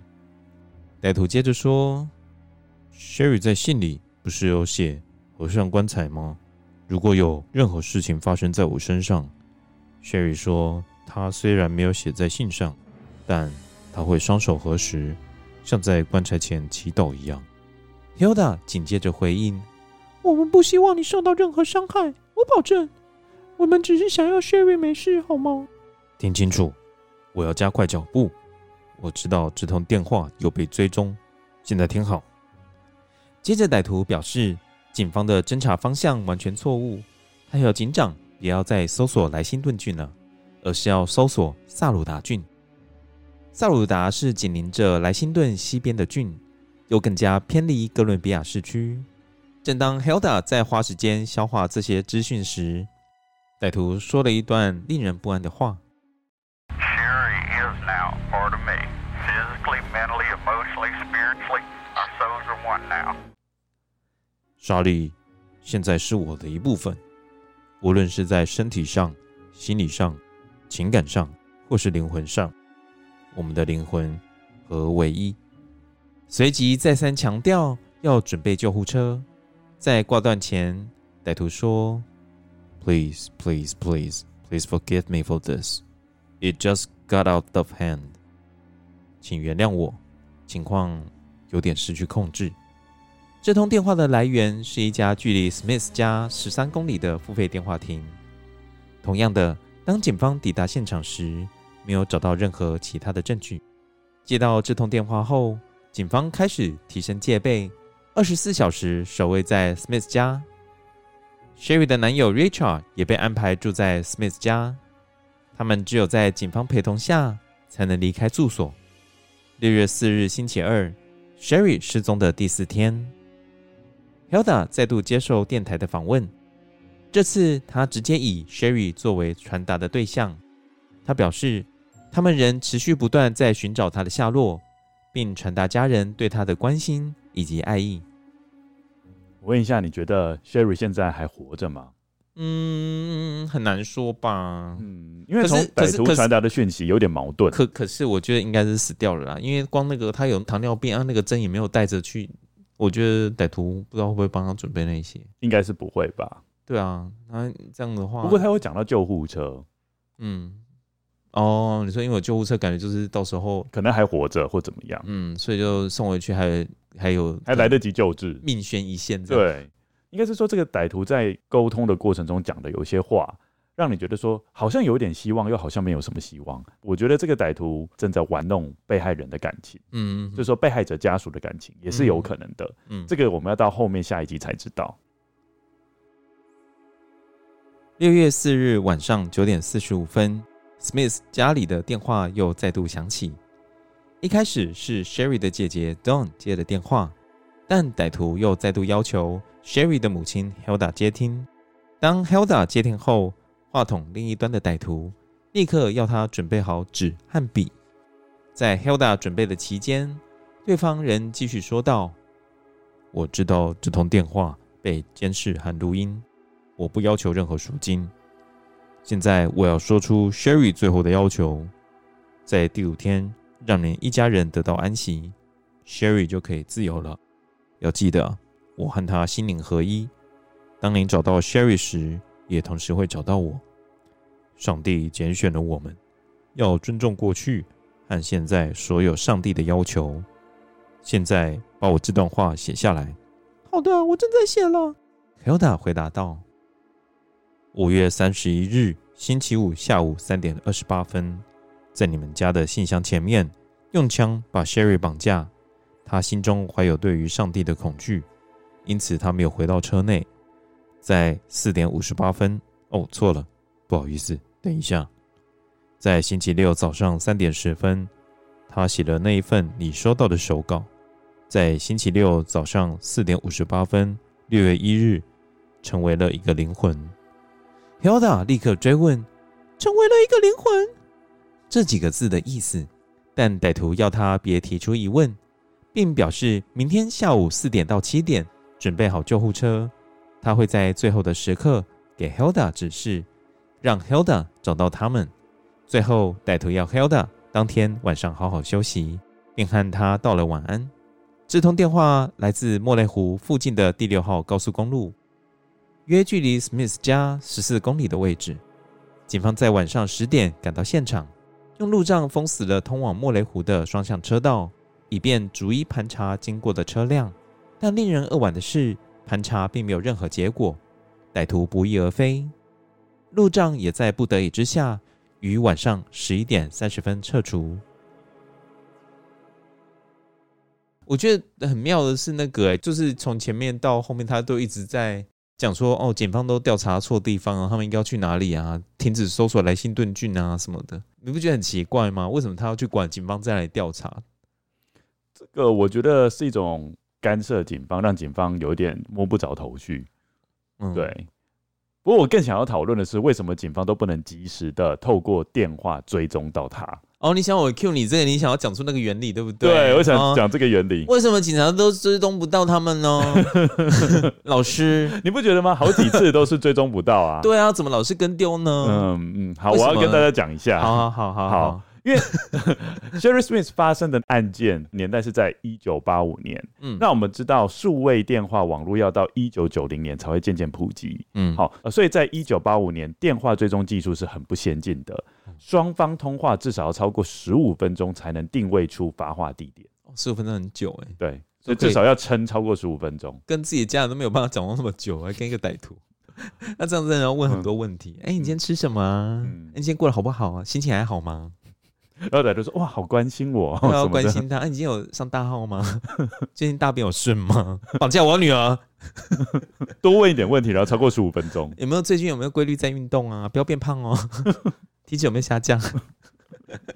歹徒接着说：“Sherry 在信里不是有写合上棺材吗？如果有任何事情发生在我身上，Sherry 说他虽然没有写在信上。”但他会双手合十，像在棺材前祈祷一样。Hilda 紧接着回应：“我们不希望你受到任何伤害，我保证。我们只是想要 Sherry 没事，好吗？”听清楚，我要加快脚步。我知道这通电话有被追踪，现在听好。接着，歹徒表示，警方的侦查方向完全错误，他要警长也要再搜索莱辛顿郡了，而是要搜索萨鲁达郡。萨鲁达是紧邻着莱辛顿西边的郡，又更加偏离哥伦比亚市区。正当 Hilda 在花时间消化这些资讯时，歹徒说了一段令人不安的话：“Sherry is now part of me, physically, mentally, emotionally, spiritually. Our souls are one now. 莎莉现在是我的一部分，无论是在身体上、心理上、情感上，或是灵魂上。”我们的灵魂和唯一。随即再三强调要准备救护车。在挂断前，歹徒说：“Please, please, please, please forgive me for this. It just got out of hand.” 请原谅我，情况有点失去控制。这通电话的来源是一家距离 Smith 家十三公里的付费电话亭。同样的，当警方抵达现场时，没有找到任何其他的证据。接到这通电话后，警方开始提升戒备，二十四小时守卫在 Smith 家。Sherry 的男友 Richard 也被安排住在 Smith 家。他们只有在警方陪同下才能离开住所。六月四日星期二，Sherry 失踪的第四天，Hilda 再度接受电台的访问。这次他直接以 Sherry 作为传达的对象。他表示。他们仍持续不断在寻找他的下落，并传达家人对他的关心以及爱意。我问一下，你觉得 Sherry 现在还活着吗？嗯，很难说吧。嗯，因为从歹徒传达的讯息有点矛盾。可可是，我觉得应该是死掉了啦。因为光那个他有糖尿病啊，那个针也没有带着去。我觉得歹徒不知道会不会帮他准备那些，应该是不会吧？对啊，那这样的话，不过他会讲到救护车。嗯。哦，你说因为有救护车，感觉就是到时候可能还活着或怎么样，嗯，所以就送回去还还有还来得及救治，命悬一线。对，应该是说这个歹徒在沟通的过程中讲的有些话，让你觉得说好像有点希望，又好像没有什么希望。我觉得这个歹徒正在玩弄被害人的感情，嗯，就是说被害者家属的感情也是有可能的。嗯，这个我们要到后面下一集才知道。六月四日晚上九点四十五分，Smith 家里的电话又再度响起。一开始是 Sherry 的姐姐 Dawn 接的电话，但歹徒又再度要求 Sherry 的母亲 Hilda 接听。当 Hilda 接听后，话筒另一端的歹徒立刻要他准备好纸和笔。在 Hilda 准备的期间，对方仍继续说道：“我知道这通电话被监视和录音，我不要求任何赎金。现在我要说出 Sherry 最后的要求，在第五天让您一家人得到安息，Sherry 就可以自由了。要记得，我和他心灵合一。当您找到 Sherry 时，也同时会找到我。上帝拣选了我们，要尊重过去和现在所有上帝的要求。现在把我这段话写下来。好的，我正在写了。Hilda 回答道。五月三十一日星期五下午三点二十八分，在你们家的信箱前面用枪把 Sherry 绑架。他心中怀有对于上帝的恐惧，因此他没有回到车内。在四点五十八分，哦，错了，不好意思，等一下，在星期六早上三点十分，他写了那一份你收到的手稿。在星期六早上四点五十八分，六月一日，成为了一个灵魂。Hilda 立刻追问：“成为了一个灵魂？”这几个字的意思，但歹徒要他别提出疑问，并表示明天下午四点到七点准备好救护车。他会在最后的时刻给 Hilda 指示，让 Hilda 找到他们。最后，歹徒要 Hilda 当天晚上好好休息，并和他道了晚安。这通电话来自莫雷湖附近的第六号高速公路，约距离 Smith 家十四公里的位置。警方在晚上十点赶到现场，用路障封死了通往莫雷湖的双向车道，以便逐一盘查经过的车辆。但令人扼腕的是，盘查并没有任何结果，歹徒不翼而飞。路障也在不得已之下，于晚上十一点三十分撤除。我觉得很妙的是，那个，就是从前面到后面，他都一直在讲说，哦，警方都调查错地方啊，他们应该要去哪里啊？停止搜索莱辛顿郡啊什么的，你不觉得很奇怪吗？为什么他要去管警方再来调查？这个我觉得是一种。干涉警方，让警方有点摸不着头绪。嗯，对。不过我更想要讨论的是，为什么警方都不能及时的透过电话追踪到他？哦，你想我 cue 你这个，你想要讲出那个原理，对不对？对，我想讲这个原理。为什么警察都追踪不到他们呢？(laughs) 老师，你不觉得吗？好几次都是追踪不到啊。对啊，怎么老是跟丢呢？嗯嗯，好，我要跟大家讲一下。好好好好好。因为 (laughs) Sherry Smith 发生的案件年代是在一九八五年，嗯，那我们知道数位电话网络要到一九九零年才会渐渐普及，嗯，好，所以在一九八五年，电话追踪技术是很不先进的，双方通话至少要超过十五分钟才能定位出发话地点，十五分钟很久哎、欸，对，所以至少要撑超过十五分钟，跟自己的家人都没有办法讲话那么久，还跟一个歹徒，(laughs) 那这样子要问很多问题，哎、嗯欸，你今天吃什么、啊？嗯，你今天过得好不好啊？心情还好吗？然后歹徒说：“哇，好关心我，我要关心他。啊，你今天有上大号吗？(laughs) 最近大便有顺吗？(laughs) 绑架我女儿，多问一点问题，然后超过十五分钟。有没有最近有没有规律在运动啊？不要变胖哦，体脂有没有下降？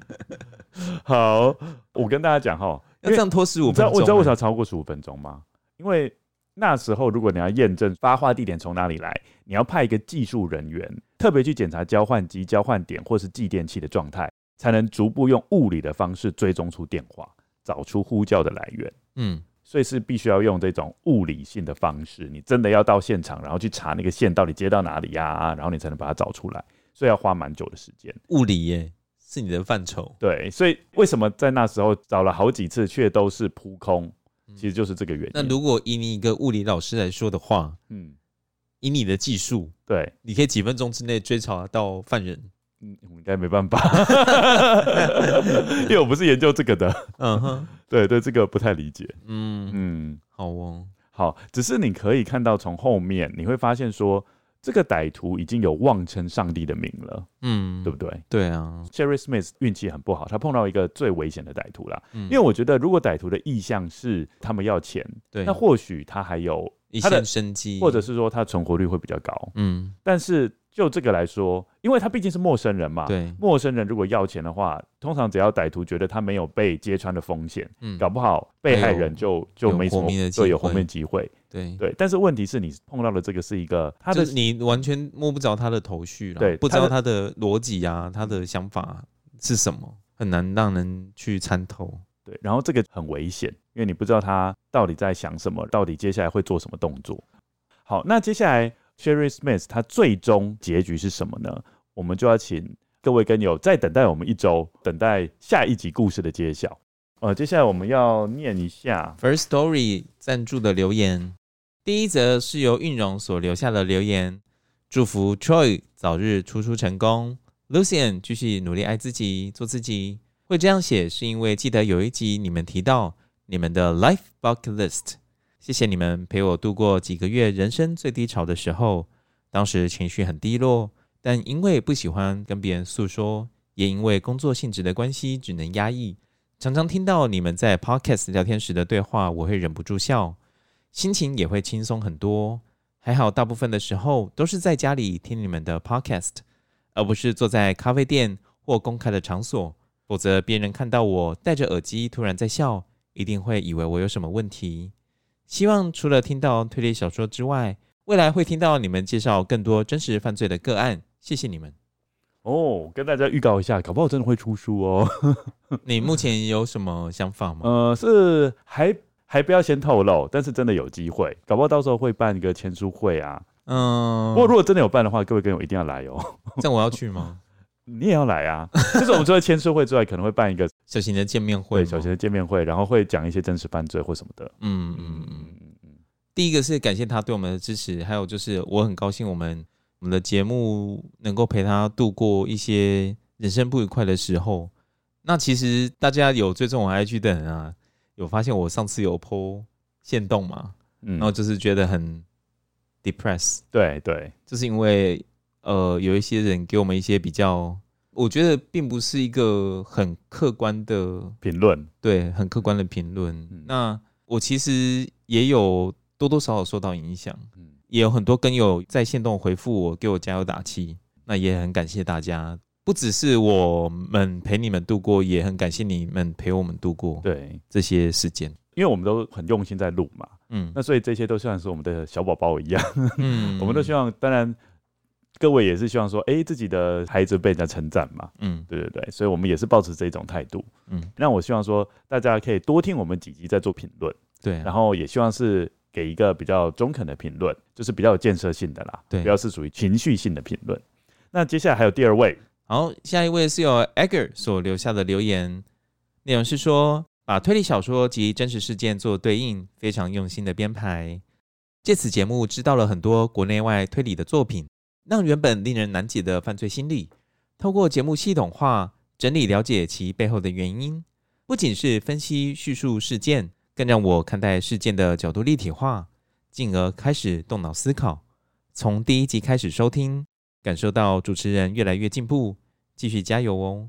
(laughs) 好，我跟大家讲哈，要这样拖十五分钟，我知道为啥超过十五分钟吗？因为那时候如果你要验证发话地点从哪里来，你要派一个技术人员特别去检查交换机、交换点或是继电器的状态。”才能逐步用物理的方式追踪出电话，找出呼叫的来源。嗯，所以是必须要用这种物理性的方式。你真的要到现场，然后去查那个线到底接到哪里呀、啊？然后你才能把它找出来。所以要花蛮久的时间。物理耶，是你的范畴。对，所以为什么在那时候找了好几次却都是扑空？其实就是这个原因。那如果以你一个物理老师来说的话，嗯，以你的技术，对，你可以几分钟之内追查到犯人。嗯，我应该没办法，(laughs) 因为我不是研究这个的。嗯哼，对对，这个不太理解。嗯嗯，好哦。好，只是你可以看到从后面你会发现说。这个歹徒已经有妄称上帝的名了，嗯，对不对？对啊，Sherry Smith 运气很不好，他碰到一个最危险的歹徒啦。嗯，因为我觉得，如果歹徒的意向是他们要钱，对，那或许他还有一线生机，或者是说他存活率会比较高，嗯，但是。就这个来说，因为他毕竟是陌生人嘛，对，陌生人如果要钱的话，通常只要歹徒觉得他没有被揭穿的风险，嗯，搞不好被害人就就没什么对有后面机会，对对。但是问题是你碰到的这个是一个他的，你完全摸不着他的头绪了，对，不知道他的逻辑呀，他的想法是什么，很难让人去参透。对，然后这个很危险，因为你不知道他到底在想什么，到底接下来会做什么动作。好，那接下来。Sherry Smith，他最终结局是什么呢？我们就要请各位跟友再等待我们一周，等待下一集故事的揭晓。呃，接下来我们要念一下 First Story 赞助的留言。第一则是由韵荣所留下的留言，祝福 Troy 早日出书成功，Lucien 继续努力爱自己，做自己。会这样写是因为记得有一集你们提到你们的 Life Bucket List。谢谢你们陪我度过几个月人生最低潮的时候，当时情绪很低落，但因为不喜欢跟别人诉说，也因为工作性质的关系，只能压抑。常常听到你们在 Podcast 聊天时的对话，我会忍不住笑，心情也会轻松很多。还好，大部分的时候都是在家里听你们的 Podcast，而不是坐在咖啡店或公开的场所，否则别人看到我戴着耳机突然在笑，一定会以为我有什么问题。希望除了听到推理小说之外，未来会听到你们介绍更多真实犯罪的个案。谢谢你们哦，跟大家预告一下，搞不好真的会出书哦。(laughs) 你目前有什么想法吗？呃，是还还不要先透露，但是真的有机会，搞不好到时候会办一个签书会啊。嗯，不过如果真的有办的话，各位跟我一定要来哦。这样我要去吗？你也要来啊！(laughs) 就是我们除了签书会之外，可能会办一个 (laughs) 小型的见面会，小型的见面会，然后会讲一些真实犯罪或什么的。嗯嗯嗯嗯嗯。第一个是感谢他对我们的支持，还有就是我很高兴我们我们的节目能够陪他度过一些人生不愉快的时候。那其实大家有追踪我 IG 的人啊，有发现我上次有 po 限动嘛？嗯，然后就是觉得很 depressed。对对，就是因为。呃，有一些人给我们一些比较，我觉得并不是一个很客观的评论，对，很客观的评论。嗯、那我其实也有多多少少受到影响，嗯，也有很多跟友在线动回复我，给我加油打气。那也很感谢大家，不只是我们陪你们度过，也很感谢你们陪我们度过对这些时间，因为我们都很用心在录嘛，嗯，那所以这些都像是我们的小宝宝一样，嗯，(laughs) 我们都希望，当然。各位也是希望说，哎、欸，自己的孩子被人家称赞嘛，嗯，对对对，所以我们也是抱持这种态度，嗯，那我希望说，大家可以多听我们几集再做评论，对，然后也希望是给一个比较中肯的评论，就是比较有建设性的啦，对，不要是属于情绪性的评论。那接下来还有第二位，好，下一位是由 Edgar 所留下的留言，内容是说，把推理小说及真实事件做对应，非常用心的编排，借此节目知道了很多国内外推理的作品。让原本令人难解的犯罪心理，透过节目系统化整理，了解其背后的原因，不仅是分析叙述事件，更让我看待事件的角度立体化，进而开始动脑思考。从第一集开始收听，感受到主持人越来越进步，继续加油哦！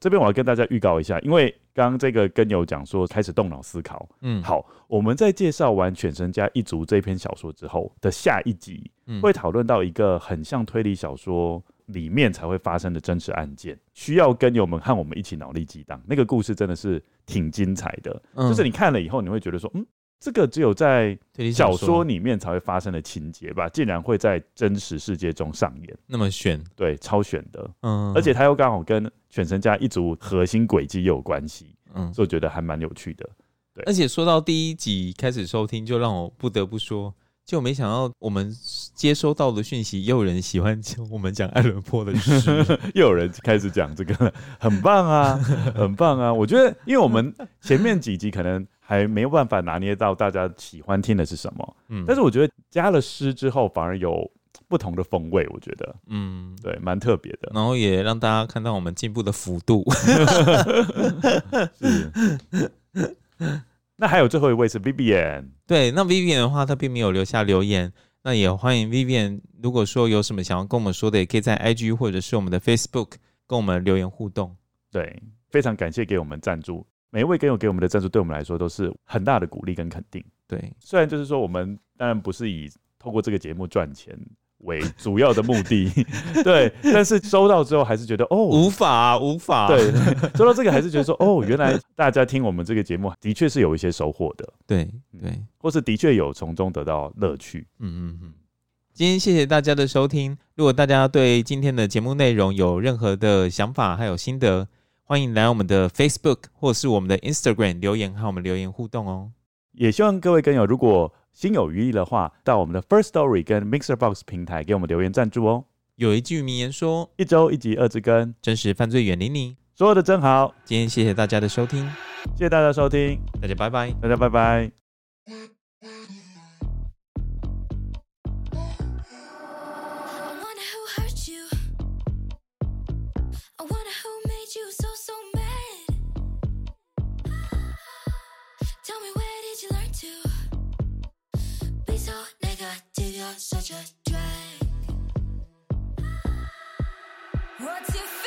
这边我要跟大家预告一下，因为刚刚这个跟友讲说开始动脑思考，嗯，好，我们在介绍完《犬神家一族》这篇小说之后的下一集，嗯，会讨论到一个很像推理小说里面才会发生的真实案件，需要跟友们和我们一起脑力激荡。那个故事真的是挺精彩的，嗯，就是你看了以后，你会觉得说，嗯。这个只有在小说里面才会发生的情节吧，竟然会在真实世界中上演，那么选，对，超选的，嗯，而且他又刚好跟犬神家一族核心轨迹有关系，嗯，所以我觉得还蛮有趣的，对。而且说到第一集开始收听，就让我不得不说，就没想到我们接收到的讯息，又有人喜欢讲我们讲爱伦坡的诗，(laughs) 又有人开始讲这个，很棒啊，(laughs) 很棒啊！我觉得，因为我们前面几集可能。还没有办法拿捏到大家喜欢听的是什么，嗯，但是我觉得加了诗之后反而有不同的风味，我觉得，嗯，对，蛮特别的，然后也让大家看到我们进步的幅度。(laughs) 是，那还有最后一位是 Vivian，对，那 Vivian 的话，他并没有留下留言，那也欢迎 Vivian，如果说有什么想要跟我们说的，也可以在 IG 或者是我们的 Facebook 跟我们留言互动。对，非常感谢给我们赞助，每一位跟友给我们的赞助，对我们来说都是很大的鼓励跟肯定。对，虽然就是说我们当然不是以透过这个节目赚钱。为主要的目的，对，但是收到之后还是觉得哦，无法、啊、无法，对，收到这个还是觉得说哦，原来大家听我们这个节目的确是有一些收获的，对对、嗯，或是的确有从中得到乐趣，嗯嗯嗯。今天谢谢大家的收听，如果大家对今天的节目内容有任何的想法还有心得，欢迎来我们的 Facebook 或是我们的 Instagram 留言和我们留言互动哦。也希望各位跟友如果心有余力的话，到我们的 First Story 跟 Mixer Box 平台给我们留言赞助哦。有一句名言说：“一周一集二之根，真实犯罪远离你。”说的真好。今天谢谢大家的收听，谢谢大家收听，大家拜拜，大家拜拜。such a drag. What's your